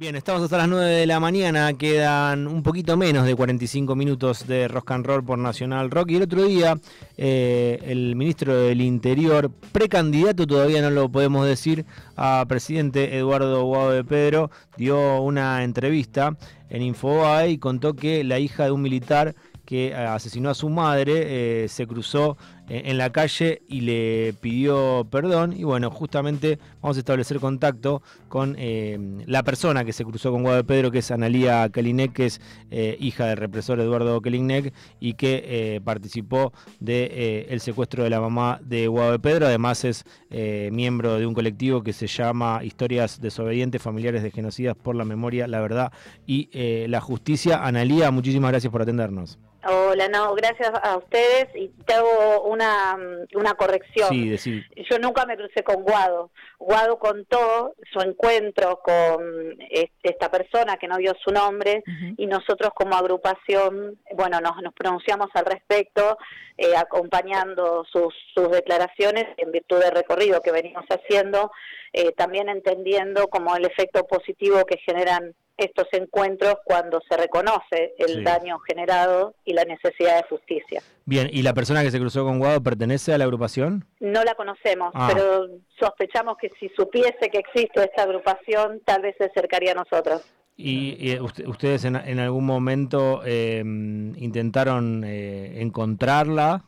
Bien, estamos hasta las 9 de la mañana, quedan un poquito menos de 45 minutos de Rock and Roll por Nacional Rock. Y el otro día, eh, el ministro del Interior, precandidato todavía no lo podemos decir, a presidente Eduardo Guado de Pedro, dio una entrevista en Infobae y contó que la hija de un militar que asesinó a su madre eh, se cruzó en la calle y le pidió perdón. Y bueno, justamente vamos a establecer contacto con eh, la persona que se cruzó con Guado Pedro, que es Analía Kalinek, que es eh, hija del represor Eduardo Kalinek y que eh, participó del el secuestro de la mamá de Guado Pedro. Además es miembro de un colectivo que se llama Historias desobedientes, familiares de genocidas por la memoria, la verdad y la justicia. Analía, muchísimas gracias por atendernos. Hola, no, gracias a ustedes y te hago una, una corrección. Sí, decir. Yo nunca me crucé con Guado. Guado contó su encuentro con esta persona que no dio su nombre y nosotros como agrupación, bueno, nos, nos pronunciamos al respecto, eh, acompañando sus, sus declaraciones en virtud del recorrido que venimos haciendo, eh, también entendiendo como el efecto positivo que generan estos encuentros cuando se reconoce el daño generado y la necesidad de justicia. Bien, ¿y la persona que se cruzó con Guado pertenece a la agrupación? No la conocemos, ah. pero sospechamos que si supiese que existe esta agrupación, tal vez se acercaría a nosotros. ¿Y, ustedes en, algún momento em, intentaron eh, encontrarla?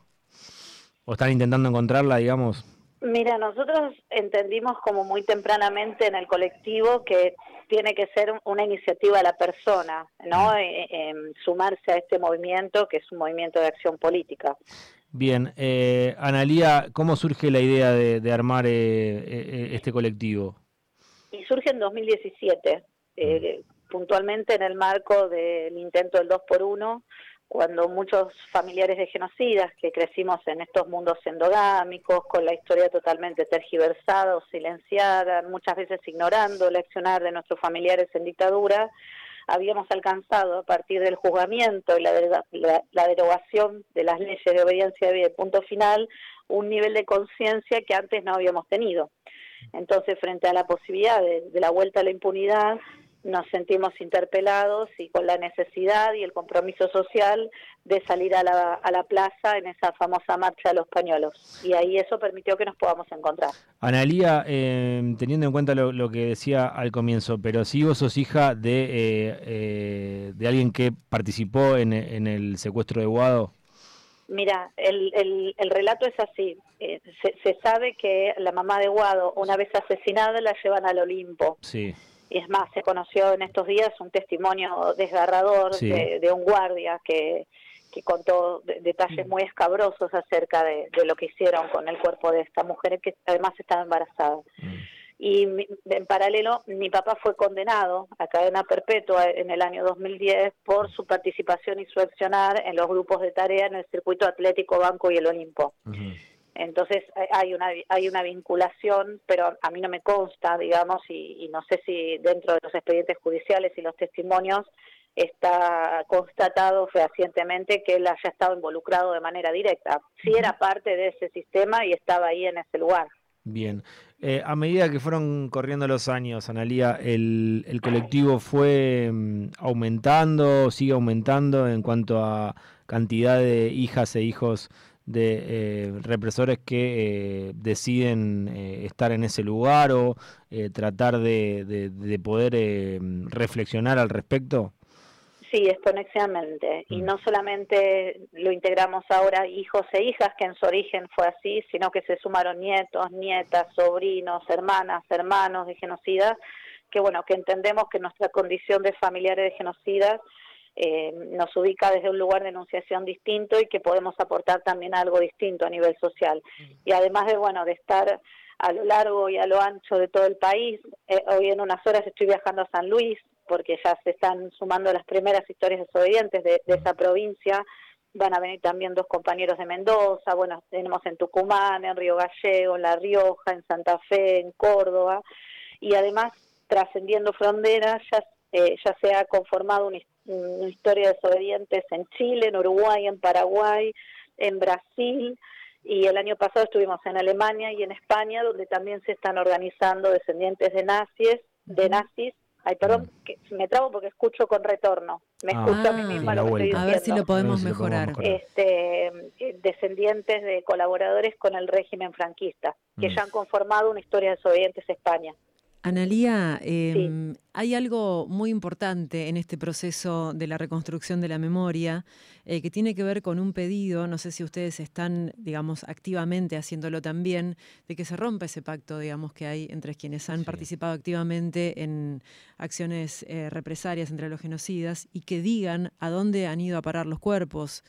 ¿O están intentando encontrarla, digamos? Mira, nosotros entendimos como muy tempranamente en el colectivo que tiene que ser una iniciativa de la persona, ¿no? Mm. Eh, eh, sumarse a este movimiento que es un movimiento de acción política. Bien, eh, Analía, ¿cómo surge la idea de, armar eh, este colectivo? Y surge en 2017, mm. puntualmente en el marco del intento del 2 por 1 cuando muchos familiares de genocidas que crecimos en estos mundos endogámicos, con la historia totalmente tergiversada o silenciada, muchas veces ignorando el accionar de nuestros familiares en dictadura, habíamos alcanzado a partir del juzgamiento y la, derogación de las leyes de obediencia de punto final un nivel de conciencia que antes no habíamos tenido. Entonces, frente a la posibilidad de la vuelta a la impunidad, nos sentimos interpelados y con la necesidad y el compromiso social de salir a la, a la plaza en esa famosa marcha de los pañuelos. Y ahí eso permitió que nos podamos encontrar. Analía, eh, teniendo en cuenta lo, que decía al comienzo, pero si vos sos hija de, eh, eh, de alguien que participó en, el secuestro de Guado. Mira, el, el, el relato es así. se, se sabe que la mamá de Guado, una vez asesinada, la llevan al Olimpo. Sí y es más, se conoció en estos días un testimonio desgarrador de, un guardia que, que contó detalles muy escabrosos acerca de, lo que hicieron con el cuerpo de esta mujer que además estaba embarazada. Mm. Y en paralelo, mi papá fue condenado a cadena perpetua en el año 2010 por su participación y su accionar en los grupos de tarea en el circuito atlético Banco y el Olimpo. Entonces hay una, hay una vinculación, pero a mí no me consta, digamos, y, no sé si dentro de los expedientes judiciales y los testimonios está constatado fehacientemente que él haya estado involucrado de manera directa. Sí era parte de ese sistema y estaba ahí en ese lugar. Bien. Eh, a medida que fueron corriendo los años, Analía, el, el colectivo fue mm, aumentando, sigue aumentando en cuanto a cantidad de hijas e hijos de eh, represores que eh, deciden eh, estar en ese lugar o tratar de, de, poder reflexionar al respecto? Sí, exponencialmente. Y mm. no solamente lo integramos ahora hijos e hijas, que en su origen fue así, sino que se sumaron nietos, nietas, sobrinos, hermanas, hermanos de genocidas, que bueno, que entendemos que nuestra condición de familiares de genocidas eh, nos ubica desde un lugar de enunciación distinto y que podemos aportar también algo distinto a nivel social. Y además de, bueno, de estar a lo largo y a lo ancho de todo el país, eh, hoy en unas horas estoy viajando a San Luis porque ya se están sumando las primeras historias desobedientes de, de esa provincia, van a venir también dos compañeros de Mendoza, bueno, tenemos en Tucumán, en Río Gallego, en La Rioja, en Santa Fe, en Córdoba, y además trascendiendo fronteras ya, eh, ya se ha conformado una, una historia de desobedientes en Chile, en Uruguay, en Paraguay, en Brasil y el año pasado estuvimos en Alemania y en España donde también se están organizando descendientes de nazis, de nazis Ay, perdón, que me trabo porque escucho con retorno. Me Ah, escucho a mí misma lo que estoy A ver si diciendo. lo podemos A ver si lo podemos mejorar. mejorar. este, eh, descendientes de colaboradores con el régimen franquista, que Mm. ya han conformado una historia de desobedientes España. Analía, eh, hay algo muy importante en este proceso de la reconstrucción de la memoria eh, que tiene que ver con un pedido, no sé si ustedes están, digamos, activamente haciéndolo también, de que se rompa ese pacto, digamos, que hay entre quienes han Sí. participado activamente en acciones eh, represalias entre los genocidas y que digan a dónde han ido a parar los cuerpos.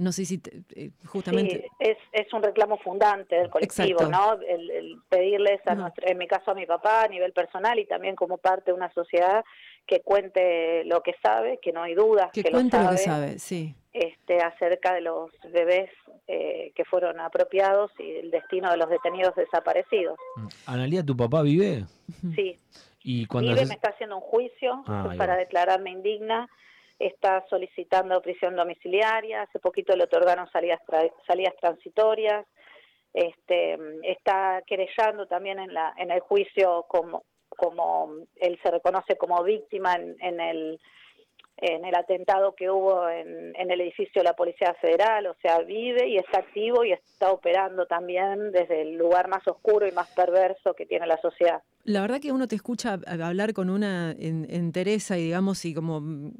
No sé si te- eh, justamente... Sí, es, es un reclamo fundante del colectivo, Exacto. ¿no? El, el pedirles, a No. nuestro, en mi caso a mi papá, a nivel personal y también como parte de una sociedad que cuente lo que sabe, que no hay dudas que que, cuente lo lo sabe, que sabe, sí. Este, acerca de los bebés eh, que fueron apropiados y el destino de los detenidos desaparecidos. Mm. Analía, ¿tu papá vive? Sí, Y cuando Vive haces- me está haciendo un juicio Ah, ahí para declararme indigna. Está solicitando prisión domiciliaria. Hace poquito le otorgaron salidas, salidas transitorias. Este, está querellando también en, la, en el juicio como, como él se reconoce como víctima en, en el en el atentado que hubo en, en el edificio de la Policía Federal, o sea, vive y está activo y está operando también desde el lugar más oscuro y más perverso que tiene la sociedad. La verdad que uno te escucha hablar con una en- entereza y digamos y como mm,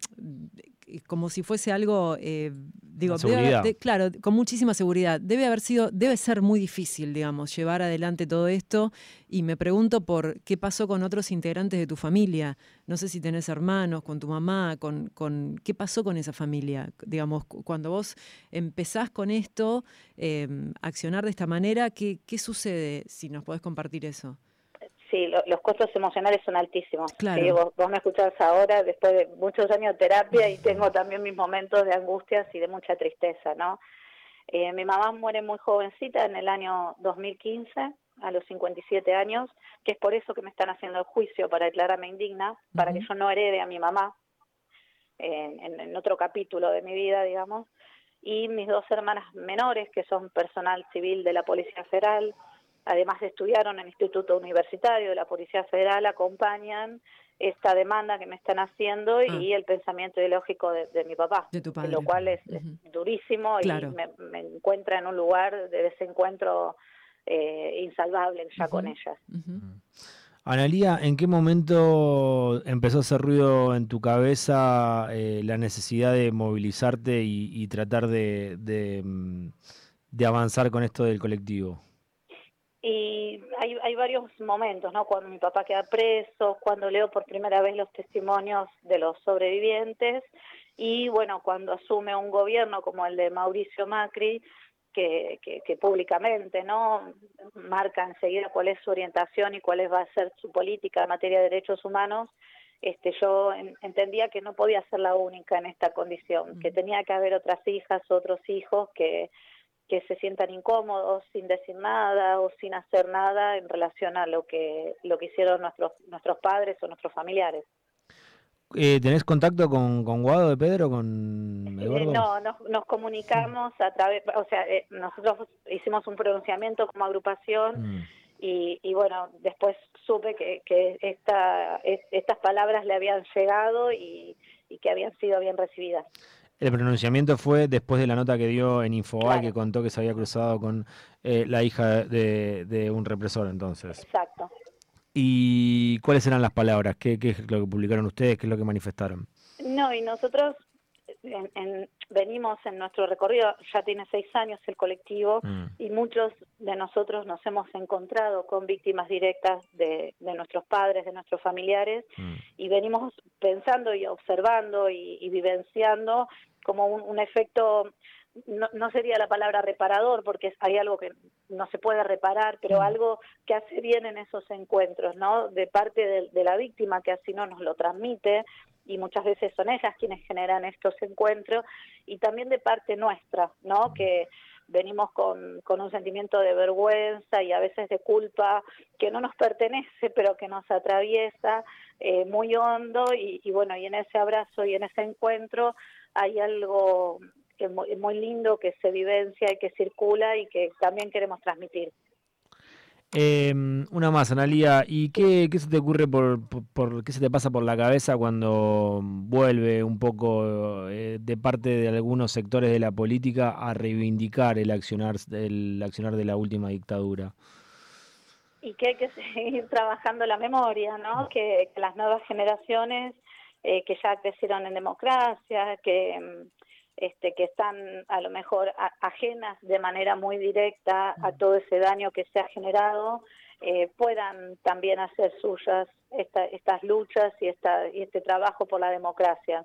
como si fuese algo eh, digo debe de- claro con muchísima seguridad. Debe haber sido debe ser muy difícil digamos llevar adelante todo esto. Y me pregunto por qué pasó con otros integrantes de tu familia. No sé si tenés hermanos con tu mamá con, con qué pasó con esa familia digamos cu- cuando vos empezás con esto eh, accionar de esta manera qué qué sucede si nos podés compartir eso Sí, lo- los costos emocionales son altísimos. Claro. Sí, vos, vos me escuchás ahora, después de muchos años de terapia, y tengo también mis momentos de angustias y de mucha tristeza, ¿no? Eh, mi mamá muere muy jovencita en el año 2015, a los 57 años, que es por eso que me están haciendo el juicio para declararme indigna, para que yo no herede a mi mamá en, en- en otro capítulo de mi vida, digamos. Y mis dos hermanas menores, que son personal civil de la Policía Federal, además de estudiaron en el Instituto Universitario de la Policía Federal, acompañan esta demanda que me están haciendo y el pensamiento ideológico de, de mi papá, de tu padre lo cual es, durísimo Claro. y me, me encuentra en un lugar de desencuentro eh, insalvable ya con ellas. Ujú. Analía, ¿en qué momento empezó a hacer ruido en tu cabeza eh, la necesidad de movilizarte y, y tratar de, de, mm, de avanzar con esto del colectivo? Y hay, hay varios momentos, ¿no? Cuando mi papá queda preso, cuando leo por primera vez los testimonios de los sobrevivientes y, bueno, cuando asume un gobierno como el de Mauricio Macri, que, que, que públicamente, ¿no? Marca enseguida cuál es su orientación y cuál va a ser su política en materia de derechos humanos. Este, yo en- entendía que no podía ser la única en esta condición, que tenía que haber otras hijas, otros hijos que, que se sientan incómodos sin decir nada o sin hacer nada en relación a lo que lo que hicieron nuestros nuestros padres o nuestros familiares. Eh, ¿Tenés contacto con, con Guado de Pedro, con Eh, no, nos, nos comunicamos a través, o sea, eh, nosotros hicimos un pronunciamiento como agrupación Mm. y, y bueno, después supe que, que esta, es- estas palabras le habían llegado y, y que habían sido bien recibidas. El pronunciamiento fue después de la nota que dio en Infobae Claro. que contó que se había cruzado con eh, la hija de, de un represor entonces. Exacto. ¿Y cuáles eran las palabras? ¿Qué, qué es lo que publicaron ustedes? ¿Qué es lo que manifestaron? No, y nosotros en- en- venimos en nuestro recorrido, ya tiene seis años el colectivo, Mm. y muchos de nosotros nos hemos encontrado con víctimas directas de, de nuestros padres, de nuestros familiares, Mm. y venimos pensando y observando y, y vivenciando como un, un efecto, no, no sería la palabra reparador, porque hay algo que no se puede reparar, pero Mm. algo que hace bien en esos encuentros, ¿no? De parte de, de la víctima que así no nos lo transmite, y muchas veces son ellas quienes generan estos encuentros, y también de parte nuestra, ¿no? Que venimos con, con un sentimiento de vergüenza y a veces de culpa que no nos pertenece, pero que nos atraviesa eh, muy hondo y, y bueno, y en ese abrazo y en ese encuentro hay algo que es muy, muy lindo que se vivencia y que circula y que también queremos transmitir. Em, una más, Analia. ¿Y qué, qué, se te ocurre por, por, qué se te pasa por la cabeza cuando vuelve un poco eh, de parte de algunos sectores de la política a reivindicar el accionar, el accionar de la última dictadura? Y que hay que seguir trabajando la memoria, ¿no? Que, las nuevas generaciones eh, que ya crecieron en democracia, que em, este, que están a lo mejor ajenas de manera muy directa a todo ese daño que se ha generado, eh, puedan también hacer suyas estas luchas y, esta, y este trabajo por la democracia.